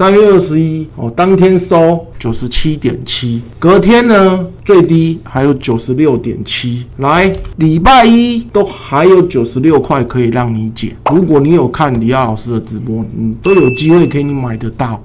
三月二十一哦，当天收九十七点七，隔天呢最低还有九十六点七，来礼拜一都还有九十六块可以让你减。如果你有看李亚老师的直播，你都有机会可以买得到。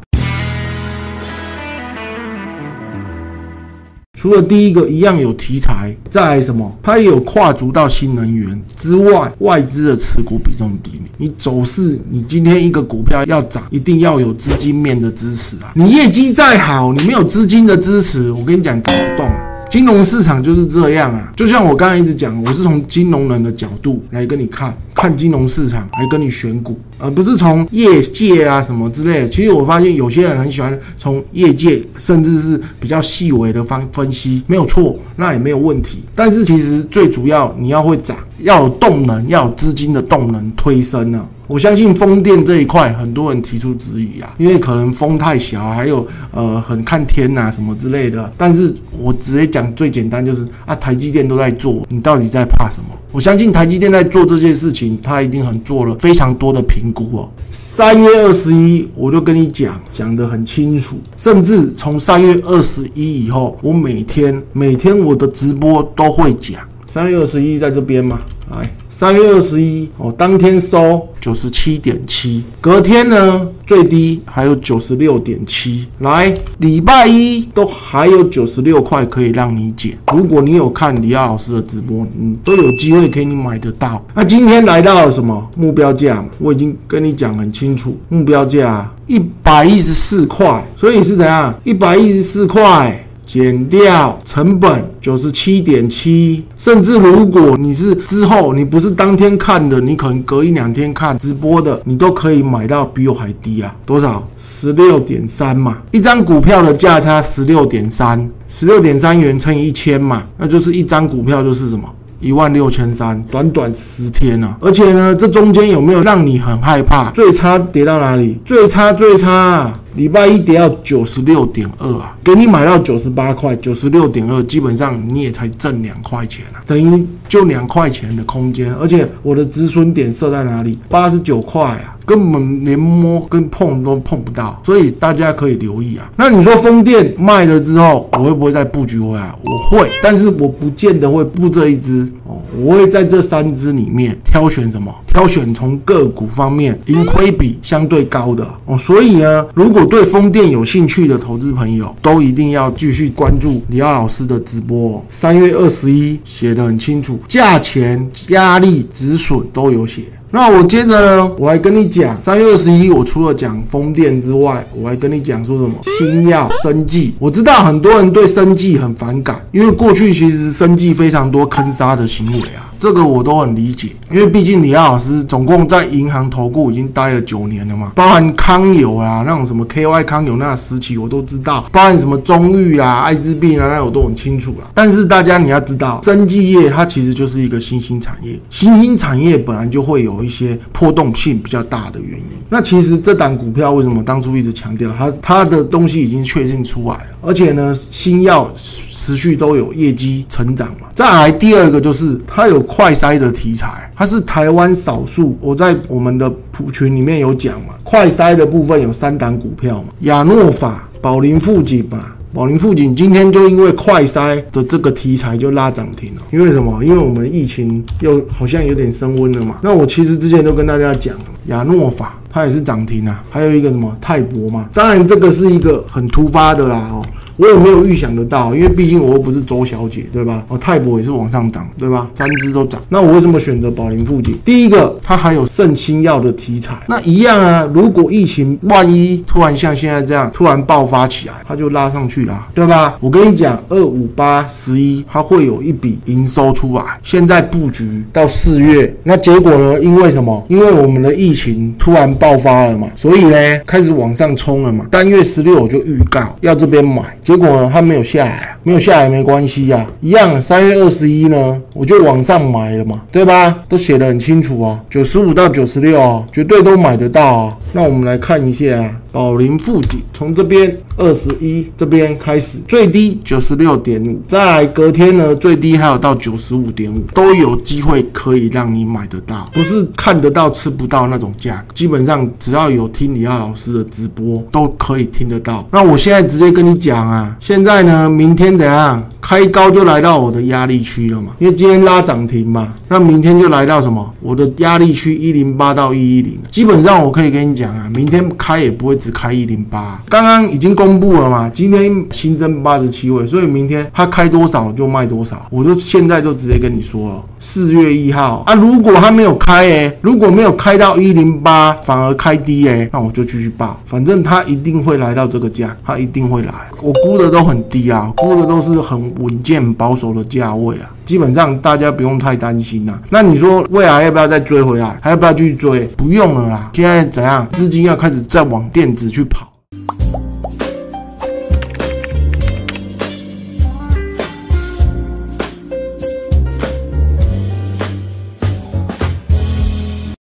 除了第一个一样有题材，再什么？它也有跨足到新能源之外，外资的持股比重低迷。你走势，你今天一个股票要涨，一定要有资金面的支持啊！你业绩再好，你没有资金的支持，我跟你讲，涨不动。金融市场就是这样啊，就像我刚才一直讲，我是从金融人的角度来跟你看，看金融市场，来跟你选股，而不是从业界啊什么之类的。其实我发现有些人很喜欢从业界，甚至是比较细微的方分析，没有错，那也没有问题。但是其实最主要你要会涨，要有动能，要有资金的动能推升呢。我相信风电这一块，很多人提出质疑啊，因为可能风太小，还有呃很看天呐什么之类的。但是我直接讲最简单，就是啊，台积电都在做，你到底在怕什么？我相信台积电在做这件事情，他一定很做了非常多的评估哦。三月二十一，我就跟你讲，讲得很清楚，甚至从三月二十一以后，我每天每天我的直播都会讲。三月二十一在这边吗，来。三月二十一哦，当天收九十七点七，隔天呢最低还有九十六点七，来礼拜一都还有九十六块可以让你减。如果你有看李亚老师的直播，你都有机会可以你买得到。那今天来到了什么目标价？我已经跟你讲很清楚，目标价一百一十四块，所以是怎样？一百一十四块。减掉成本九十七点七，甚至如果你是之后你不是当天看的，你可能隔一两天看直播的，你都可以买到比我还低啊！多少？十六点三嘛，一张股票的价差十六点三，十六点三元乘以一千嘛，那就是一张股票就是什么？一万六千三，短短十天啊！而且呢，这中间有没有让你很害怕？最差跌到哪里？最差最差！礼拜一跌到九十六点二啊，给你买到九十八块，九十六点二，基本上你也才挣两块钱啊，等于就两块钱的空间。而且我的止损点设在哪里？八十九块啊，根本连摸跟碰都碰不到，所以大家可以留意啊。那你说风电卖了之后，我会不会再布局回来？我会，但是我不见得会布这一只哦，我会在这三只里面挑选什么？挑选从个股方面盈亏比相对高的哦。所以呢，如果对风电有兴趣的投资朋友，都一定要继续关注李奥老师的直播。三月二十一写的很清楚，价钱、压力、止损都有写。那我接着呢，我还跟你讲，三月二十一，我除了讲风电之外，我还跟你讲说什么星耀、生计。我知道很多人对生计很反感，因为过去其实生计非常多坑杀的行为啊。这个我都很理解，因为毕竟李亚老师总共在银行投顾已经待了九年了嘛，包含康友啊那种什么 KY 康友那时期我都知道，包含什么中裕啊、艾滋病啊那我都很清楚了。但是大家你要知道，生技业它其实就是一个新兴产业，新兴产业本来就会有一些波动性比较大的原因。那其实这档股票为什么当初一直强调它它的东西已经确定出来了，而且呢新药持续都有业绩成长嘛。再来第二个就是它有。快筛的题材，它是台湾少数。我在我们的普群里面有讲嘛，快筛的部分有三档股票嘛，亚诺法、宝林富锦嘛。宝林富锦今天就因为快筛的这个题材就拉涨停了。因为什么？因为我们疫情又好像有点升温了嘛。那我其实之前都跟大家讲，亚诺法它也是涨停啊，还有一个什么泰博嘛。当然这个是一个很突发的啦哦。我也没有预想得到，因为毕竟我又不是周小姐，对吧？哦，泰博也是往上涨，对吧？三只都涨。那我为什么选择宝林富锦？第一个，它还有肾清药的题材。那一样啊，如果疫情万一突然像现在这样突然爆发起来，它就拉上去了，对吧？我跟你讲，二五八十一，它会有一笔营收出来。现在布局到四月，那结果呢？因为什么？因为我们的疫情突然爆发了嘛，所以呢，开始往上冲了嘛。三月十六我就预告要这边买。结果呢，它没有下来，没有下来没关系呀，一样。三月二十一呢，我就往上买了嘛，对吧？都写得很清楚啊，九十五到九十六啊，绝对都买得到啊。那我们来看一下啊，宝林富锦从这边二十一这边开始最低九十六点五，再来隔天呢最低还有到九十五点五，都有机会可以让你买得到，不是看得到吃不到那种价格。基本上只要有听李奥老师的直播，都可以听得到。那我现在直接跟你讲啊，现在呢明天怎样？开高就来到我的压力区了嘛，因为今天拉涨停嘛，那明天就来到什么？我的压力区一零八到一一零，基本上我可以跟你讲啊，明天开也不会只开一零八，刚刚已经公布了嘛，今天新增八十七位，所以明天它开多少就卖多少，我就现在就直接跟你说了，四月一号啊，如果它没有开诶，如果没有开到一零八，反而开低诶，那我就继续报，反正它一定会来到这个价，它一定会来，我估的都很低啊，估的都是很。稳健保守的价位啊，基本上大家不用太担心啊。那你说未来要不要再追回来？还要不要继续追？不用了啦。现在怎样？资金要开始再往电子去跑。